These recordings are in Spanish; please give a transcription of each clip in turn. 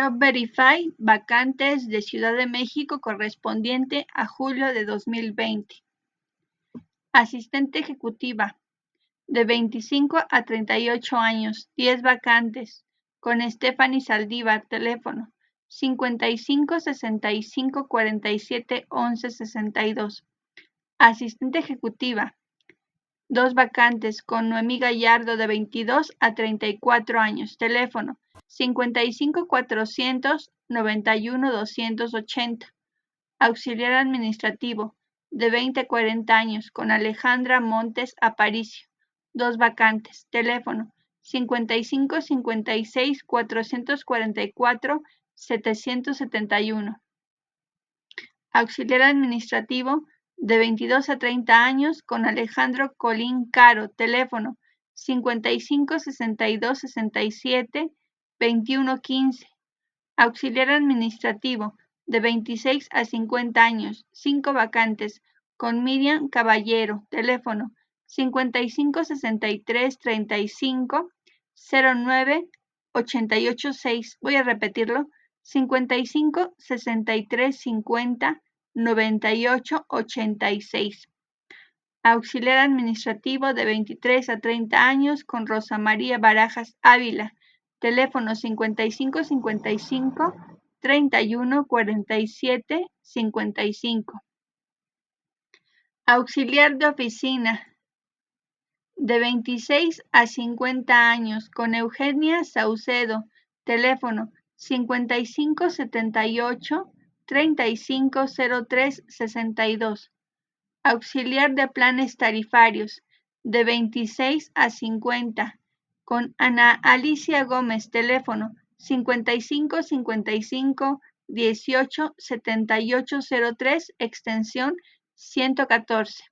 Job Verify, vacantes de Ciudad de México correspondiente a julio de 2020. Asistente ejecutiva, de 25 a 38 años, 10 vacantes, con Stephanie Saldívar, teléfono 55 65 47 11 62. Asistente ejecutiva, dos vacantes, con Noemí Gallardo, de 22 a 34 años, teléfono 55 400 91 280. Auxiliar administrativo, de 20 a 40 años, con Alejandra Montes Aparicio. Dos vacantes. Teléfono 55 56 444 771. Auxiliar administrativo, de 22 a 30 años, con Alejandro Colín Caro. Teléfono 55 62 67 2115. Auxiliar administrativo, de 26 a 50 años, 5 vacantes, con Miriam Caballero, teléfono 55 63 35 09 88 6. Voy a repetirlo. 55 63 50 98 86. Auxiliar administrativo de 23 a 30 años con Rosa María Barajas Ávila, Teléfono 55 55 31 47 55. Auxiliar de oficina de 26 a 50 años con Eugenia Saucedo. Teléfono 55 78 35 03 62. Auxiliar de planes tarifarios de 26 a 50 con Ana Alicia Gómez, teléfono 55 55 18 78 03, extensión 114.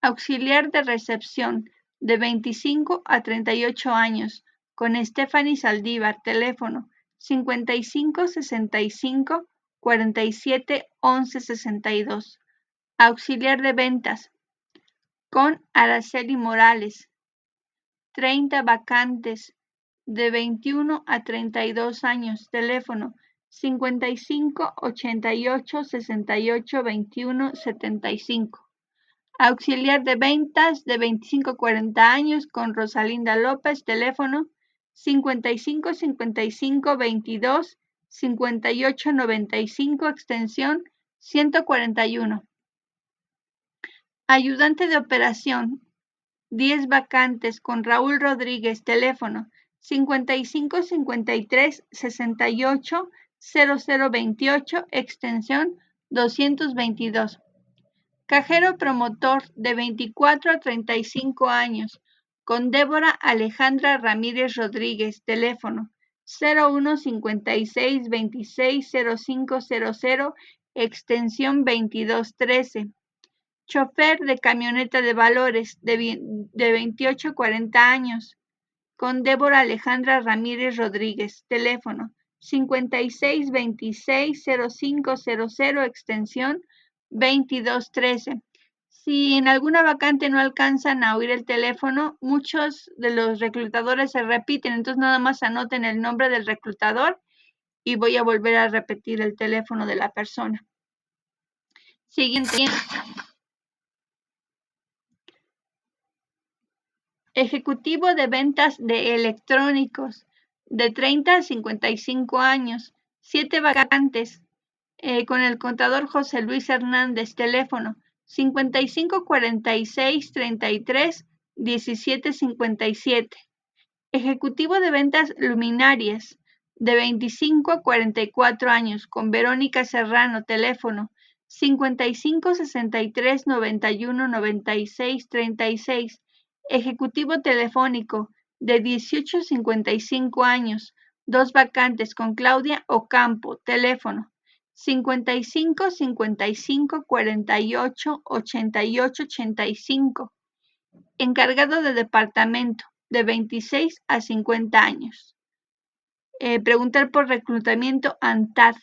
Auxiliar de recepción de 25 a 38 años, con Stephanie Saldívar, teléfono 55 65 47 11 62. Auxiliar de ventas con Araceli Morales, 30 vacantes de 21 a 32 años. Teléfono 55 88 68 21 75. Auxiliar de ventas de 25 a 40 años con Rosalinda López. Teléfono 55 55 22 58 95 extensión 141. Ayudante de operación 10 vacantes con Raúl Rodríguez, teléfono 55 53 68 0028, extensión 222. Cajero promotor de 24 a 35 años, con Débora Alejandra Ramírez Rodríguez, teléfono 01 56 26 0500, extensión 2213 chofer de camioneta de valores de, 28 a 40 años, con Débora Alejandra Ramírez Rodríguez, teléfono 56 26 0500, extensión 2213. Si en alguna vacante no alcanzan a oír el teléfono, muchos de los reclutadores se repiten, entonces nada más anoten el nombre del reclutador y voy a volver a repetir el teléfono de la persona. Siguiente. Ejecutivo de ventas de electrónicos, de 30 a 55 años, siete vacantes, eh, con el contador José Luis Hernández, teléfono 55 46 33 17 57. Ejecutivo de ventas luminarias, de 25 a 44 años, con Verónica Serrano, teléfono 55 63 91 96 36 Ejecutivo telefónico, de 18 a 55 años, dos vacantes con Claudia Ocampo, teléfono 55 55 48 88 85. Encargado de departamento, de 26 a 50 años. Eh, preguntar por reclutamiento ANTAD.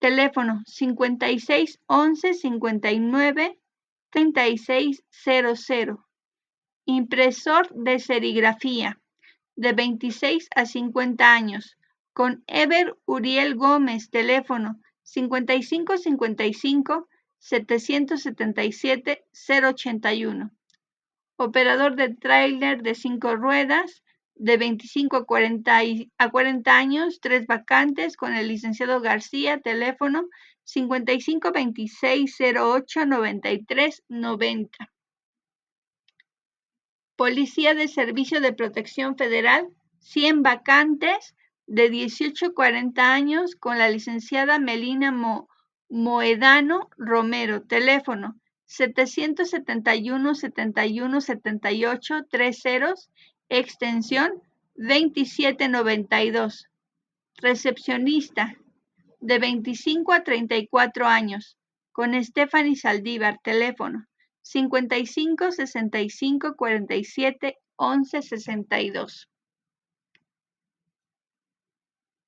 Teléfono 56 11 59 36 00. Impresor de serigrafía, de 26 a 50 años, con Ever Uriel Gómez, teléfono 5555 777 081. Operador de tráiler de cinco ruedas de 25 a 40, a 40 años, tres vacantes con el licenciado García, teléfono 55 26 08 93 90. Policía de Servicio de Protección Federal, 100 vacantes de 18 a 40 años con la licenciada Melina Moedano Romero, teléfono 771 71 78 30, extensión 2792. Recepcionista de 25 a 34 años con Stephanie Saldívar, teléfono 55 65 47 11 62.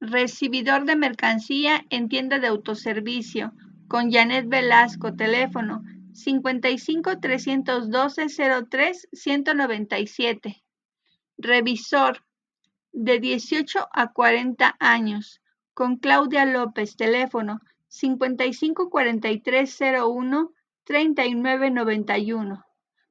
Recibidor de mercancía en tienda de autoservicio con Janet Velasco, teléfono 55 312 03 197. Revisor de 18 a 40 años con Claudia López, teléfono 55 43 01 3991.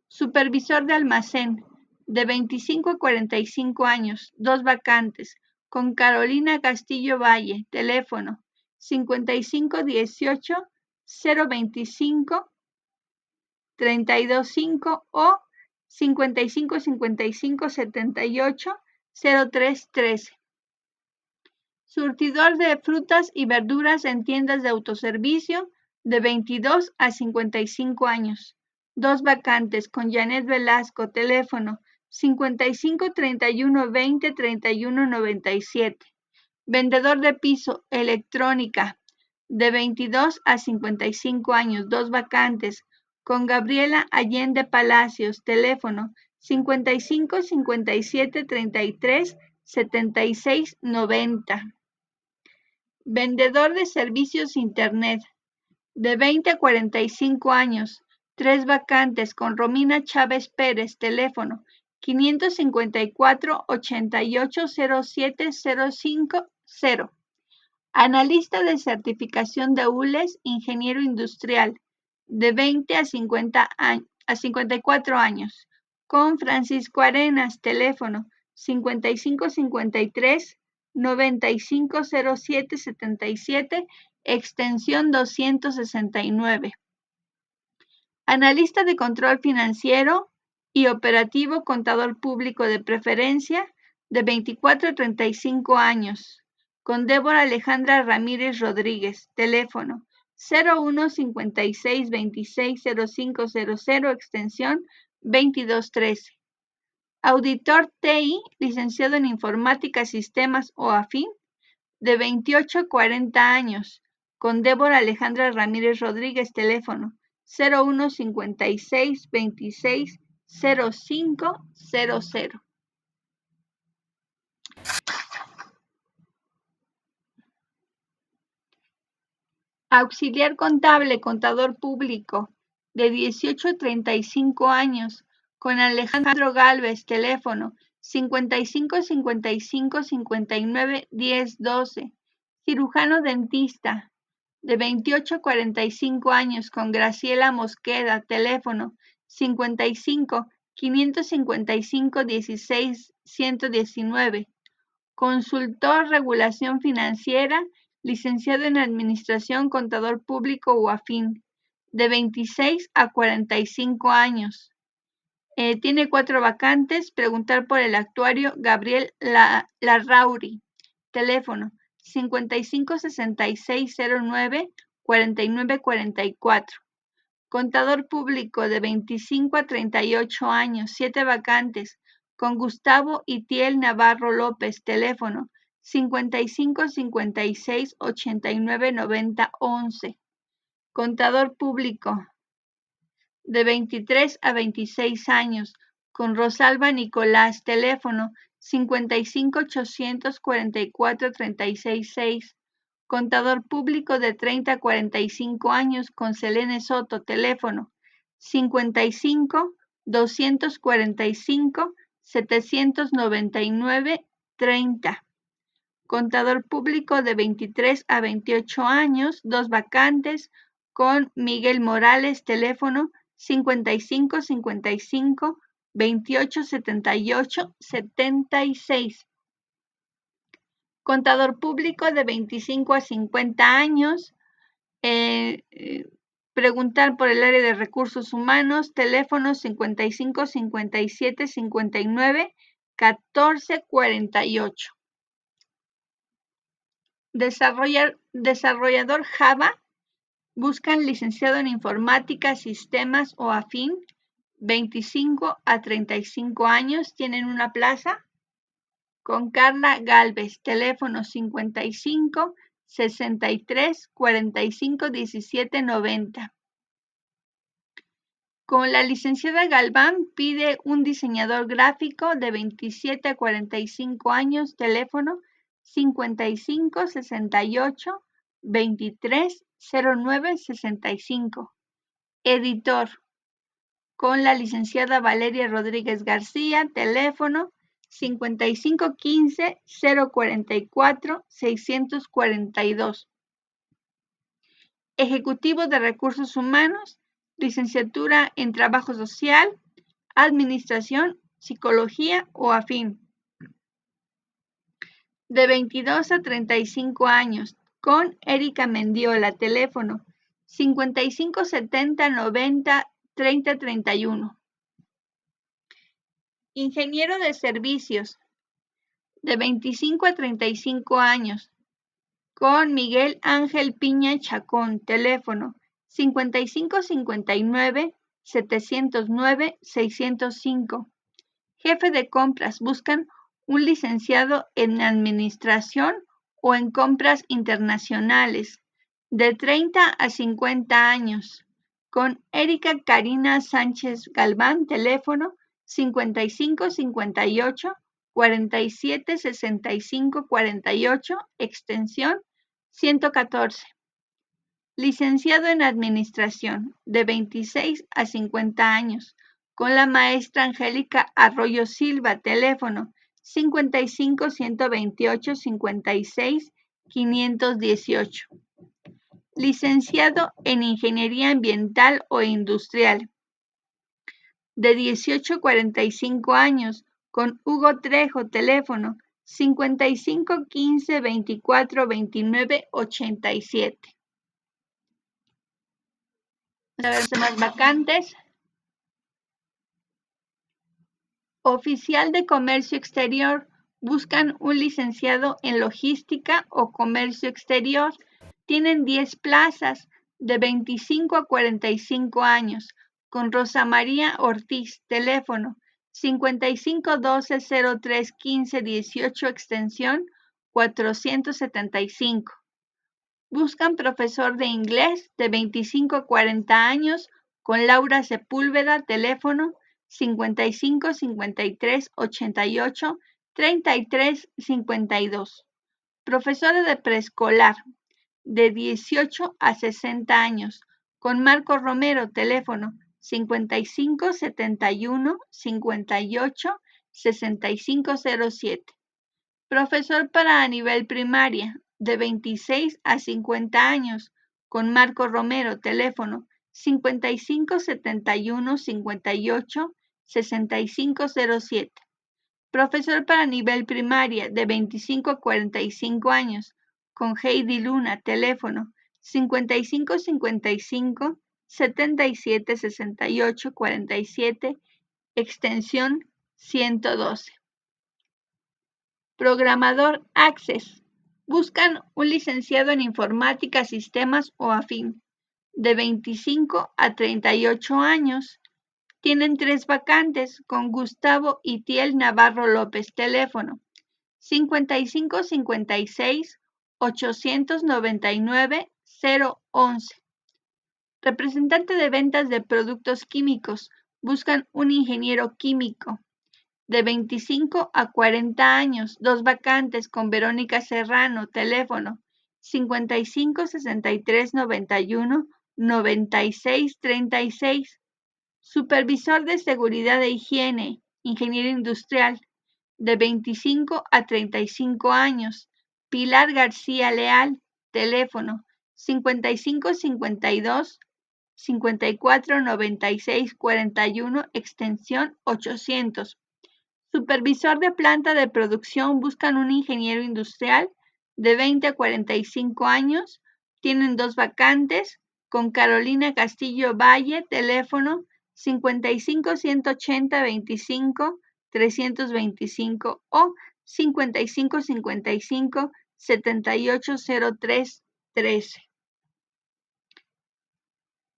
Supervisor de almacén, de 25 a 45 años, dos vacantes, con Carolina Castillo Valle, teléfono 5518 025 325 o 5555 78 0313. Surtidor de frutas y verduras en tiendas de autoservicio de 22 a 55 años. Dos vacantes con Janet Velasco, teléfono 55 31 20 31 97. Vendedor de piso, electrónica, de 22 a 55 años, dos vacantes, con Gabriela Allende Palacios, teléfono 55 57 33 76 90. Vendedor de servicios Internet, de 20 a 45 años, tres vacantes con Romina Chávez Pérez, teléfono 554 88 07 050. Analista de certificación de ULES, ingeniero industrial, de 20 a, 50 a 54 años, con Francisco Arenas, teléfono 5553 9507 77 extensión 269. Analista de control financiero y operativo contador público de preferencia de 24 a 35 años, con Débora Alejandra Ramírez Rodríguez, teléfono 01 56 26 0500 extensión 2213. Auditor TI, licenciado en informática, sistemas o afín, de 28 a 40 años, con Débora Alejandra Ramírez Rodríguez, teléfono 01 56 26 0500. Auxiliar contable, contador público, de 18 a 35 años, con Alejandro Galvez, teléfono 55 55 59 10 12. Cirujano dentista, de 28 a 45 años, con Graciela Mosqueda, teléfono 55 555 16 119. Consultor Regulación Financiera, licenciado en Administración, Contador Público o de 26 a 45 años. Eh, tiene cuatro vacantes. Preguntar por el actuario Gabriel Larrauri. Teléfono 55 66 09 49 44. Contador público de 25 a 38 años, siete vacantes, con Gustavo Itiel Navarro López, teléfono 55 56 89 90 11. Contador público de 23 a 26 años, con Rosalba Nicolás, teléfono 55 844 36 6. Contador público de 30 a 45 años con Selene Soto, teléfono 55 245 799 30. Contador público de 23 a 28 años, dos vacantes, con Miguel Morales, teléfono 55 55 28 78 76. Contador público de 25 a 50 años, eh, eh, preguntar por el área de recursos humanos, teléfono 55 57 59 14 48. Desarrollar, desarrollador Java, buscan licenciado en informática, sistemas o afín, 25 a 35 años, tienen una plaza. Con Carla Galvez, teléfono 55 63 45 17 90. Con la licenciada Galván pide un diseñador gráfico de 27 a 45 años, teléfono 55 68 23 09 65. Editor. Con la licenciada Valeria Rodríguez García, teléfono 5515 044 642. Ejecutivo de Recursos Humanos, licenciatura en Trabajo Social, Administración, Psicología o afín. De 22 a 35 años, con Erika Mendiola, teléfono 5570 90 30 31. Ingeniero de servicios, de 25 a 35 años, con Miguel Ángel Piña Chacón, teléfono 5559 709 605. Jefe de compras, buscan un licenciado en administración o en compras internacionales, de 30 a 50 años, con Erika Karina Sánchez Galván, teléfono 55 58 47 65 48, extensión 114. Licenciado en Administración, de 26 a 50 años, con la maestra Angélica Arroyo Silva, teléfono 55 128 56 518. Licenciado en Ingeniería Ambiental o Industrial, de 18 a 45 años, con Hugo Trejo, teléfono 55 15 24 29 87. A más vacantes. Oficial de Comercio Exterior. Buscan un licenciado en logística o comercio exterior. Tienen 10 plazas de 25 a 45 años con Rosa María Ortiz, teléfono 5512 03 15 18 extensión 475. Buscan profesor de inglés de 25 a 40 años con Laura Sepúlveda, teléfono 55 53 88 33 52. Profesora de preescolar de 18 a 60 años con Marco Romero, teléfono 55 71 58 6507. Profesor para nivel primaria de 26 a 50 años con Marco Romero, teléfono 55 71 58 6507. Profesor para nivel primaria de 25 a 45 años con Heidi Luna, teléfono 55 55 77 68 47, extensión 112. Programador Access. Buscan un licenciado en informática, sistemas o afín, de 25 a 38 años. Tienen tres vacantes con Gustavo Itiel Navarro López, teléfono 55 56 899 011 Representante de ventas de productos químicos. Buscan un ingeniero químico de 25 a 40 años, dos vacantes con Verónica Serrano, teléfono 55 63 91 96 36. Supervisor de seguridad e higiene, ingeniero industrial, de 25 a 35 años, Pilar García Leal, teléfono 5552 54 96 41, extensión 800. Supervisor de planta de producción buscan un ingeniero industrial de 20 a 45 años. Tienen dos vacantes con Carolina Castillo Valle, teléfono 55 180 25 325 o 55 55 7803 13.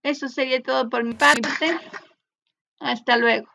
Eso sería todo por mi parte. Hasta luego.